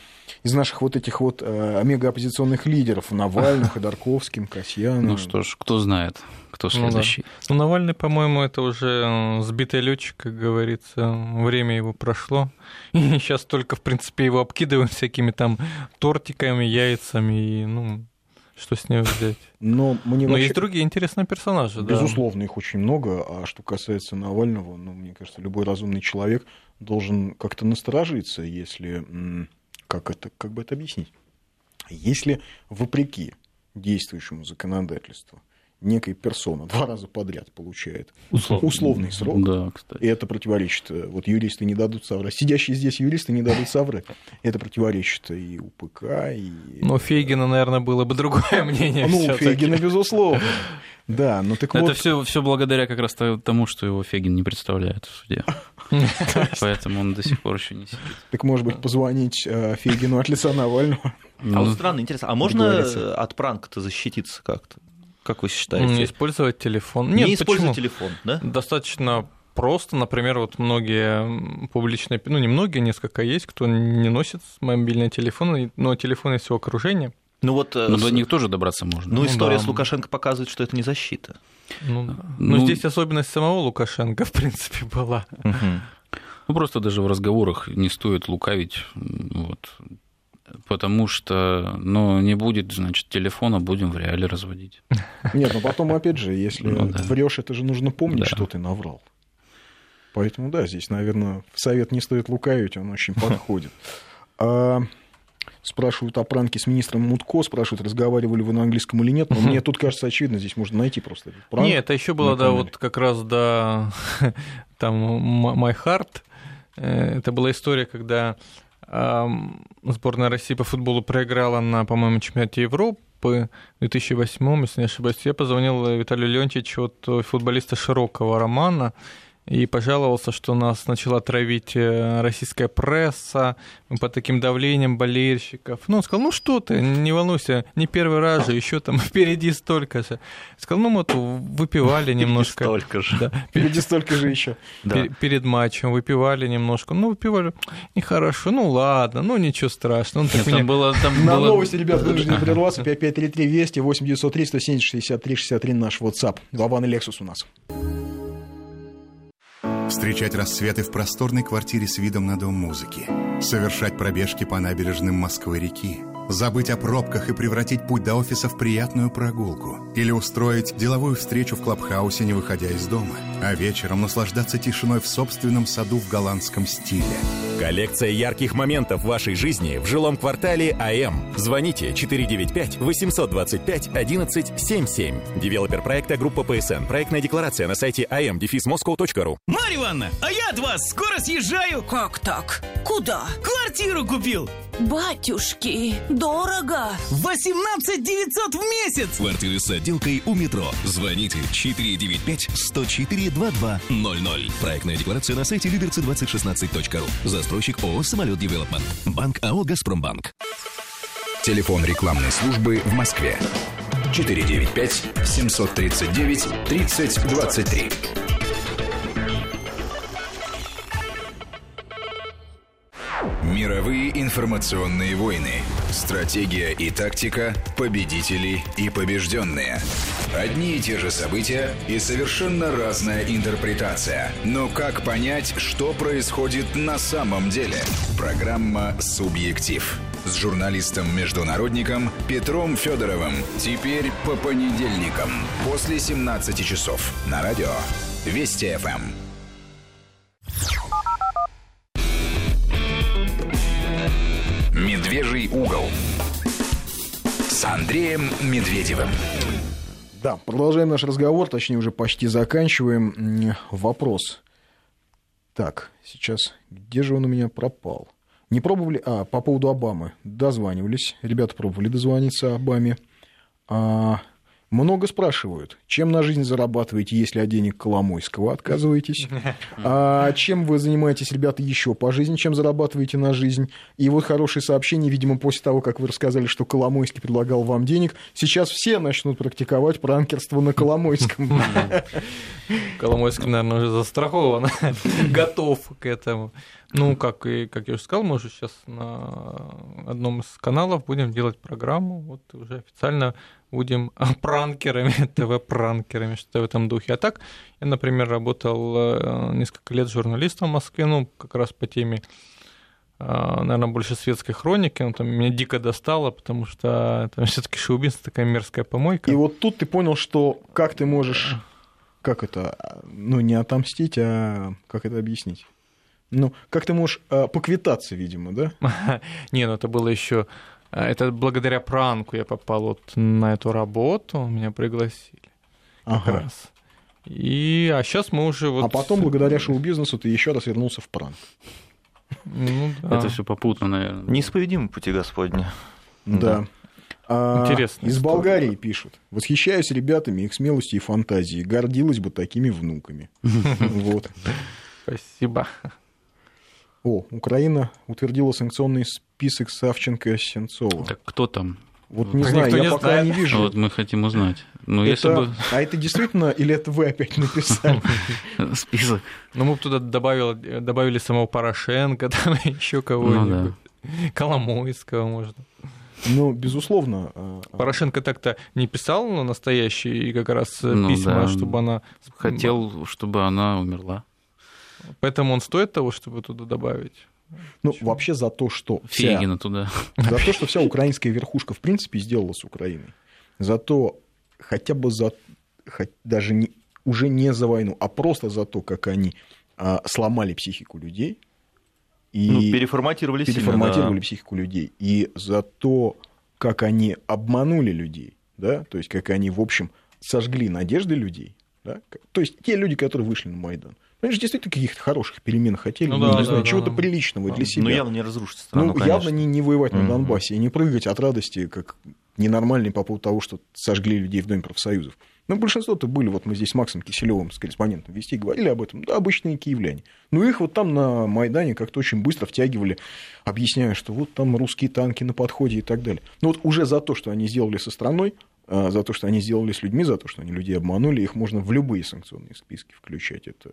из наших вот этих вот а, омега-оппозиционных лидеров, Навальным, Ходорковским, Касьяном. Ну что ж, кто знает, кто Ну, да. следующий. Ну, Навальный, по-моему, это уже сбитый летчик, как говорится. Время его прошло. И сейчас только, в принципе, его обкидываем всякими там тортиками, яйцами. И, ну, что с него взять? Но мне Но вообще... есть другие интересные персонажи, да. Безусловно, их очень много. А что касается Навального, ну, мне кажется, любой разумный человек должен как-то насторожиться, если... Как, это, как бы это объяснить? Если вопреки действующему законодательству некая персона два раза подряд получает Условно. условный срок, Да, кстати. и это противоречит, э, вот юристы не дадут соврать, сидящие здесь юристы не дадут соврать, это противоречит и УПК, и... Но у Фейгина, наверное, было бы другое мнение. ну. Фейгина, безусловно. Да, ну так Это вот... все, все благодаря как раз тому, что его Фегин не представляет в суде. Поэтому он до сих пор еще не сидит. Так, может быть, позвонить э, Фейгину от лица Навального? А Ну, вот странно, интересно, а можно от пранка-то защититься как-то? Как вы Не считаете? использовать телефон. Не Нет, используя почему? телефон, да? Достаточно просто, например, вот многие публичные, ну не многие, несколько есть, кто не носит мобильный телефон, и- но телефон есть в окружении. Ну вот, э, ну, с- до них тоже добраться можно. ну, Ну история да. с Лукашенко показывает, что это не защита. Ну, да. Ну- Но здесь особенность самого Лукашенко, в принципе, была. Мгм. Ну, просто даже в разговорах не стоит лукавить, вот, потому что, ну, не будет, значит, телефона, будем в реале разводить. Нет, но потом, опять же, если Ну да. врешь, это же нужно помнить, Да. что ты наврал. Поэтому, да, здесь, наверное, совет не стоит лукавить, он очень подходит. А, Спрашивают о пранке с министром Мутко, спрашивают, разговаривали вы на английском или нет, но мне тут кажется очевидно, здесь можно найти просто этот пранк. Нет, это еще было, да, вот как раз до там My Heart. Э, Это была история, когда сборная России по футболу проиграла на, по-моему, чемпионате Европы в 2008, если не ошибаюсь. Я позвонил Виталию Леонтьевичу от футболиста Широкого Романа и пожаловался, что нас начала травить э, российская пресса мы под таким давлением болельщиков. Ну, он сказал, ну что ты, не волнуйся, не первый раз же, еще там впереди столько же. Сказал, ну мы вот выпивали немножко. Столько же. Да, Впереди столько же еще. Да. пер- перед матчем выпивали немножко. Ну, выпивали нехорошо, ну ладно, ну ничего страшного. Так Нет, меня- там было, там На было- новости, ребят, вынуждены прерваться. 5533 Вести, 8903 170 63 63 наш WhatsApp. Вован и Лексус у нас. Встречать рассветы в просторной квартире с видом на дом музыки. Совершать пробежки по набережным Москвы-реки. Забыть о пробках и превратить путь до офиса в приятную прогулку. Или устроить деловую встречу в клабхаусе, не выходя из дома. А вечером наслаждаться тишиной в собственном саду в голландском стиле. Коллекция ярких моментов вашей жизни в жилом квартале AM. Звоните 495-825-1177. Девелопер проекта группа ПСН. Проектная декларация на сайте am-moscow.ru. Марья Ивановна, а я от вас скоро съезжаю. Как так? Куда? Квартиру купил. Батюшки, дорого. 18 900 в месяц. Квартиры с отделкой у метро. Звоните 495-104-2200. Проектная декларация на сайте лидерцы2016.ру. Застройщик ООО «Самолет Девелопмент». Банк АО «Газпромбанк». Телефон рекламной службы в Москве. 495-739-3023. Мировые информационные войны. Стратегия и тактика, победители и побежденные. Одни и те же события и совершенно разная интерпретация. Но как понять, что происходит на самом деле? Программа «Субъектив» с журналистом-международником Петром Федоровым. Теперь по понедельникам после 17 часов на радио Вести. ФМ. Медвежий угол с Андреем Медведевым. Да, продолжаем наш разговор, точнее уже почти заканчиваем. Вопрос. Так, сейчас, где же он у меня пропал? Не пробовали... А, по поводу Обамы. Дозванивались. Ребята пробовали дозвониться Обаме. А, много спрашивают, чем на жизнь зарабатываете, если от денег Коломойского отказываетесь? А чем вы занимаетесь, ребята, еще по жизни, чем зарабатываете на жизнь? И вот хорошее сообщение, видимо, после того, как вы рассказали, что Коломойский предлагал вам денег, сейчас все начнут практиковать пранкерство на Коломойском. Коломойский, наверное, уже застрахован, готов к этому. Ну, как, и, как я уже сказал, мы уже сейчас на одном из каналов будем делать программу, вот уже официально будем пранкерами, ТВ-пранкерами, что-то в этом духе. А так, я, например, работал э, несколько лет журналистом в Москве, ну, как раз по теме наверное, больше светской хроники, но там меня дико достало, потому что там все-таки шоу-бизнес такая мерзкая помойка. И вот тут ты понял, что как ты можешь, как это, ну, не отомстить, а как это объяснить? Ну, как ты можешь а, поквитаться, видимо, да? Не, ну это было еще... Это благодаря пранку я попал вот на эту работу, меня пригласили как Ага. раз. И, а сейчас мы уже вот... А потом, благодаря шоу-бизнесу, ты еще раз вернулся в пранк. Ну, да. Это все попутно, наверное. Неисповедимы пути Господни. Да. А, Интересная Из история. Болгарии пишут. Восхищаюсь ребятами, их смелостью и фантазией. Гордилась бы такими внуками. Вот. Спасибо. О, Украина утвердила санкционный список Савченко и Сенцова. Так кто там? Вот не Так знаю, я не пока знает. не вижу. Вот мы хотим узнать. Ну, Это- если бы А это действительно, или это вы опять написали? список. Ну, мы бы туда добавили, добавили самого Порошенко, там еще кого-нибудь. Коломойского можно. Ну, безусловно. а, а, Порошенко так-то не писал ну, настоящие как раз э, Ну письма, да. чтобы она... Хотел, чтобы она умерла. Поэтому он стоит того, чтобы туда добавить. Ну, вообще за то, что вся, Фейгина туда. за то, что вся украинская верхушка в принципе сделала с Украиной. За то, хотя бы за, хоть даже не, уже не за войну, а просто за то, как они а, сломали психику людей. И Ну, переформатировали сильно, переформатировали да. психику людей. И за то, как они обманули людей, да, то есть как они, в общем, сожгли надежды людей, да, то есть те люди, которые вышли на Майдан. Они же действительно каких-то хороших перемен хотели, Ну ну, да, не да, знаю, да, чего-то да. приличного для себя. Ну, явно не разрушить страну, Ну, конечно. явно не, не воевать на. Донбассе и не прыгать от радости, как ненормальный по поводу того, что сожгли людей в Доме профсоюзов. Но большинство-то были, вот мы здесь с Максом Киселевым, с корреспондентом вести, говорили об этом, да, обычные киевляне. Ну, их вот там на Майдане как-то очень быстро втягивали, объясняя, что вот там русские танки на подходе и так далее. Но вот уже за то, что они сделали со страной, а, за то, что они сделали с людьми, за то, что они людей обманули, их можно в любые санкционные списки включать. Это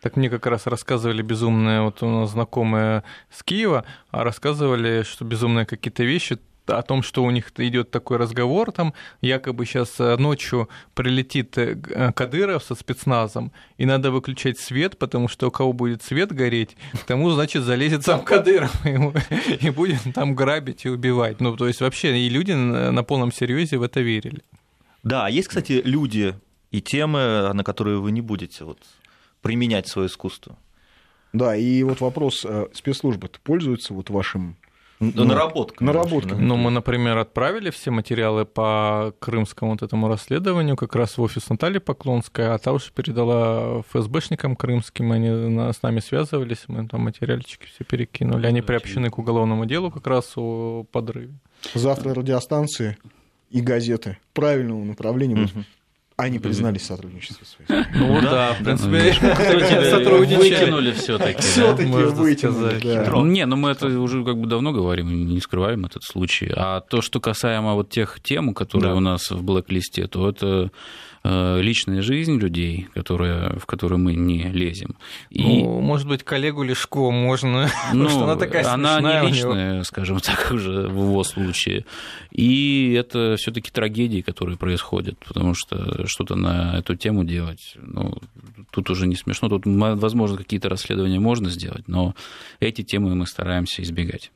Так мне как раз рассказывали безумные, вот у нас знакомые с Киева, а рассказывали, что безумные какие-то вещи о том, что у них идет такой разговор, там якобы сейчас ночью прилетит э, э, Кадыров со спецназом, и надо выключать свет, потому что у кого будет свет гореть, к тому, значит, залезет сам Кадыров и, и будет там грабить и убивать. Ну, то есть вообще и люди на полном серьезе в это верили. Да, а есть, кстати, люди и темы, на которые вы не будете вот применять свое искусство. Да, и вот вопрос, э, спецслужбы пользуются вот вашим... Ну, наработками Наработками. вашими, Ну, мы, например, отправили все материалы по крымскому вот этому расследованию как раз в офис Натальи Поклонской, а та уже передала ФСБшникам крымским, они с нами связывались, мы там материальчики все перекинули. Они приобщены к уголовному делу как раз о подрыве. Завтра радиостанции и газеты правильного направления будут. Они признались в сотрудничестве с своей Ну да, в принципе, Выкинули все-таки. Все-таки. Ну, Не, ну мы это уже как бы давно говорим, не скрываем этот случай. А то, что касаемо вот тех тем, которые у нас в блэк-листе, то это личная жизнь людей, которые, в которую мы не лезем. И, Ну, может быть, коллегу Лешко можно, ну, потому что она такая она не личная, скажем так, уже в его случае. И это все-таки трагедии, которые происходят, потому что что-то на эту тему делать, ну, тут уже не смешно. Тут, возможно, какие-то расследования можно сделать, но эти темы мы стараемся избегать.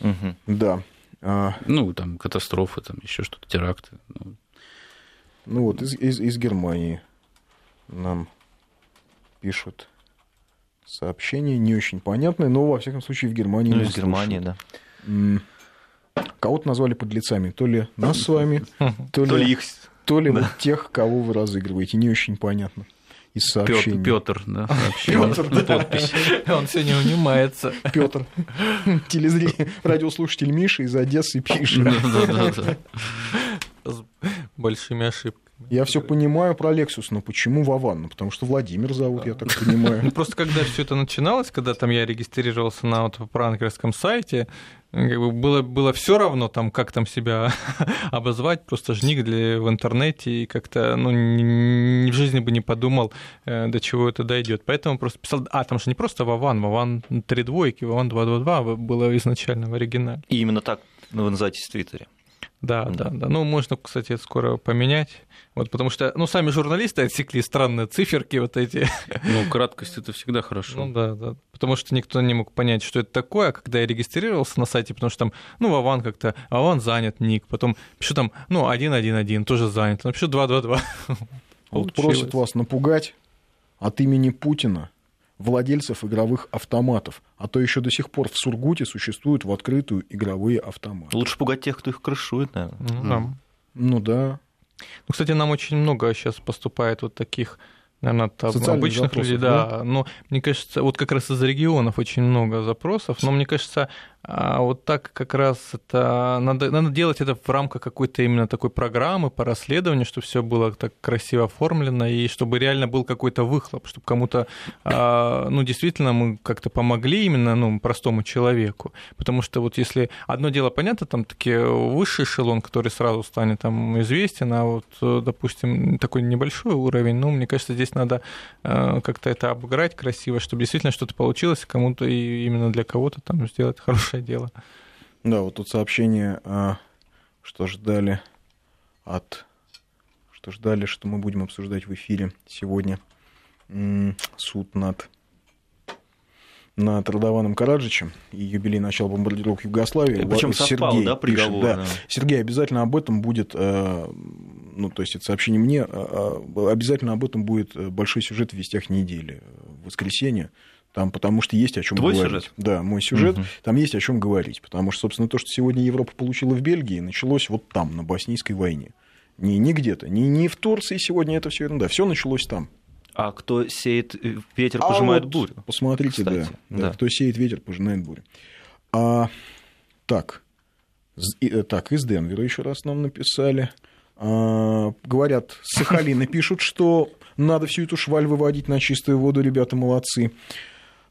Мгм. Да. А, Ну, там, катастрофы, там, еще что-то, теракты. Ну, Ну вот из, из, из Германии нам пишут сообщения, не очень понятные, но во всяком случае в Германии. Ну, нас из Германии, слушают. да. Кого-то назвали подлецами, то ли нас с вами, то ли, То ли их То ли вот тех, кого вы разыгрываете, не очень понятно из сообщений. Петр, да, Петр, да. подпись. Он сегодня унимается. Петр, телезритель, радиослушатель Миша из Одессы пишет. Большими ошибками. Я все понимаю про Lexus, но почему Вован? Ну, потому что Владимир зовут, я так понимаю. Ну, Просто когда все это начиналось, когда там я регистрировался на вот пранкерском сайте, как бы было, было все равно, там, как там себя обозвать, просто жник для, в интернете, и как-то ну, ни, ни в жизни бы не подумал, э, до чего это дойдет. Поэтому просто писал, а, там же не просто Вован, Вован три двойки, Вован 222 было изначально в оригинале. И именно так вы называетесь в Твиттере. Да, да, да. Ну, можно, кстати, скоро поменять. Вот, потому что, ну, сами журналисты отсекли странные циферки вот эти. Ну, краткость это всегда хорошо. Ну да, да. Потому что никто не мог понять, что это такое. А когда я регистрировался на сайте, потому что там, ну, Вован как-то, Вован занят, ник. Потом пишу там, ну, 111, тоже занят. Напишу 222. Вот просят вас напугать от имени Путина владельцев игровых автоматов, а то еще до сих пор в Сургуте существуют в открытую игровые автоматы. Лучше пугать тех, кто их крышует, наверное. Ну, да. Ну да. Ну, кстати, нам очень много сейчас поступает вот таких наверное, от Социальных обычных запросов, людей, да. Но мне кажется, вот как раз из регионов очень много запросов, но мне кажется, а, вот так как раз это надо, надо делать это в рамках какой-то именно такой программы по расследованию, чтобы все было так красиво оформлено и чтобы реально был какой-то выхлоп, чтобы кому-то, а, ну, действительно мы как-то помогли именно, ну, простому человеку. Потому что вот если одно дело понятно, там такие высший эшелон, который сразу станет там известен, а вот, допустим, такой небольшой уровень, ну, мне кажется, здесь надо а, как-то это обыграть красиво, чтобы действительно что-то получилось, кому-то и именно для кого-то там сделать хорошее дело. Да, вот тут сообщение, а, что ждали от... Что ждали, что мы будем обсуждать в эфире сегодня. Суд над над Радованом Караджичем и юбилей начала бомбардировок Югославии. Причем Ва- совпал, да, приговор, да. да. Сергей, обязательно об этом будет, э, ну, то есть это сообщение мне, э, обязательно об этом будет э, большой сюжет в «Вестях недели» э, в воскресенье, там, потому что есть о чем Твой говорить. сюжет? Да, мой сюжет. Мгм. Там есть о чем говорить, потому что, собственно, то, что сегодня Европа получила в Бельгии, началось вот там, на Боснийской войне. Не, не где-то, не, не в Турции сегодня это все ерунда, все началось там. А кто сеет э, ветер, А пожимает вот бурю. Посмотрите, да, Кстати, да, да. Кто сеет ветер, пожинает бурю. А, так, и- э, так, из Денвера еще раз нам написали. А, говорят, с Сахалина пишут, что надо всю эту шваль выводить на чистую воду, ребята молодцы.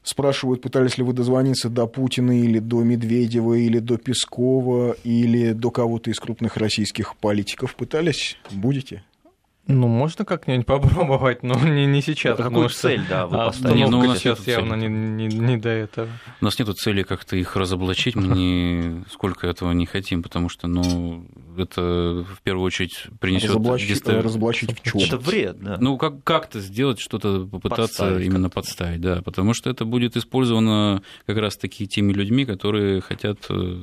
Спрашивают, пытались ли вы дозвониться до Путина или до Медведева, или до Пескова, или до кого-то из крупных российских политиков. Пытались? Будете? Ну, можно как-нибудь попробовать, но не, не сейчас. Какую потому что цель, да, вы а, поставили? Не, ну, у нас сейчас явно цели. не, не- не до этого. У нас нет цели как-то их разоблачить, мы не, сколько этого не хотим, потому что, ну, это в первую очередь принесет Разоблачить, разоблачить в чем? Это вред, да. Ну, как- как-то сделать, что-то попытаться Подставить именно как-то. подставить, да, потому что это будет использовано как раз-таки теми людьми, которые хотят э,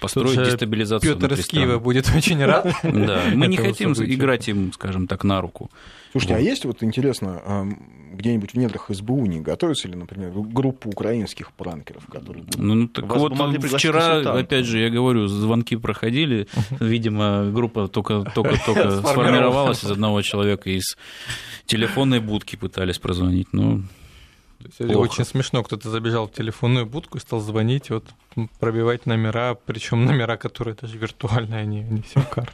построить Тут же дестабилизацию Петр из Киева будет очень рад. Да, мы не хотим играть им, скажем так, на руку. Слушайте, а Вот. есть вот интересно, а, где-нибудь в недрах СБУ не готовится ли, например, группа украинских пранкеров, которые будут... Ну, ну, так Вас вот, вчера, опять же, я говорю, звонки проходили, видимо, группа только, только, только Сформировалась. из одного человека, из телефонной будки пытались прозвонить, ну, есть Плохо. Очень смешно, кто-то забежал в телефонную будку и стал звонить, вот пробивать номера, причем номера, которые даже виртуальные, они не сим-карты.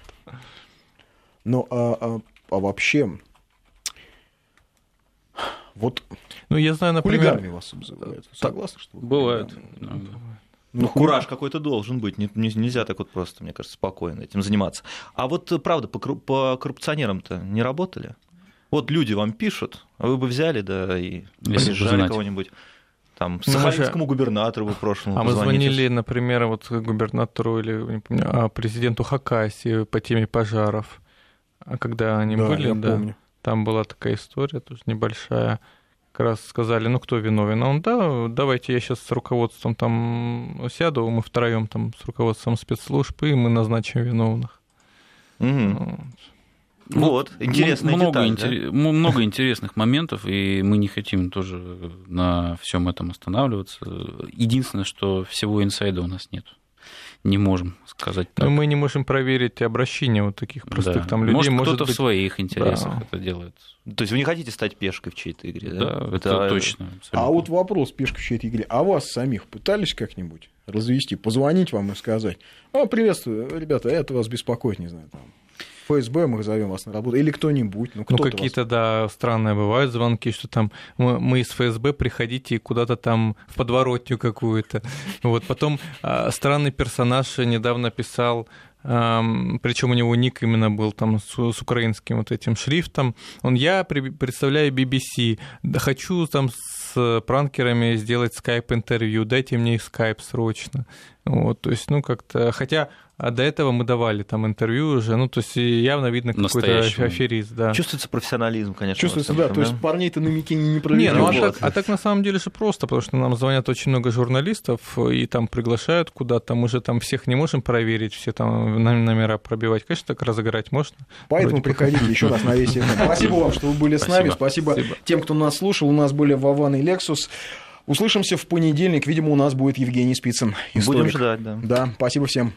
Ну, а, а- а вообще, вот Ну, я знаю, например, хулиганами вас обзывают. Вы Согласны, что вы бывает. да. Ну, кураж какой-то должен быть. Не- не- Нельзя так вот просто, мне кажется, спокойно этим заниматься. А вот э, правда, по, корру- по коррупционерам-то не работали? Вот люди вам пишут, а вы бы взяли, да, и знать. кого-нибудь. Там, Ну, мы же- сахалинскому губернатору вы прошлому А мы звонили, например, вот губернатору или не помню, а, президенту Хакасии по теме пожаров. А когда они Да, были, я да, помню. Там была такая история, тоже небольшая. Как раз сказали, ну кто виновен? А он, да, давайте я сейчас с руководством там сяду, мы втроем там с руководством спецслужб, и мы назначим виновных. Мгм. Вот. Вот, интересная много, деталь, интере- да? много интересных моментов, и мы не хотим тоже на всем этом останавливаться. Единственное, что всего инсайда у нас нет. Не можем сказать Но так. мы не можем проверить обращения вот таких простых Да. там людей. Может, кто-то быть... в своих интересах Да. это делает. То есть вы не хотите стать пешкой в чьей-то игре, да? Да, это точно. абсолютно. А вот вопрос, пешка в чьей-то игре. А вас самих пытались как-нибудь развести, позвонить вам и сказать, а, приветствую, ребята, это вас беспокоит, не знаю, там, ФСБ, мы зовем вас на работу, или кто-нибудь, ну, Ну, кто-то какие-то, да, странные бывают звонки, что там мы, мы из ФСБ, приходите куда-то там в подворотню какую-то. Вот, потом а, странный персонаж недавно писал, причем у него ник именно был там с, с украинским вот этим шрифтом. Он, я при- представляю BBC, хочу там с пранкерами сделать скайп-интервью, дайте мне их скайп срочно. Вот, то есть, ну, как-то, хотя а до этого мы давали там интервью уже, ну, то есть явно видно какой-то аферист, да. Чувствуется профессионализм, конечно. Чувствуется, да, то есть парней-то на Микине не Не, проверяют. ну а так, а так на самом деле же просто, потому что нам звонят очень много журналистов и там приглашают куда-то, мы же там всех не можем проверить, все там номера пробивать. Конечно, так разыграть можно. Поэтому Вроде приходите еще раз на весь. Спасибо вам, что вы были с нами. Спасибо Спасибо. тем, кто нас слушал. У нас были Вован и Лексус. Услышимся в понедельник. Видимо, у нас будет Евгений Спицын. Будем историк. ждать, да. Да, спасибо всем.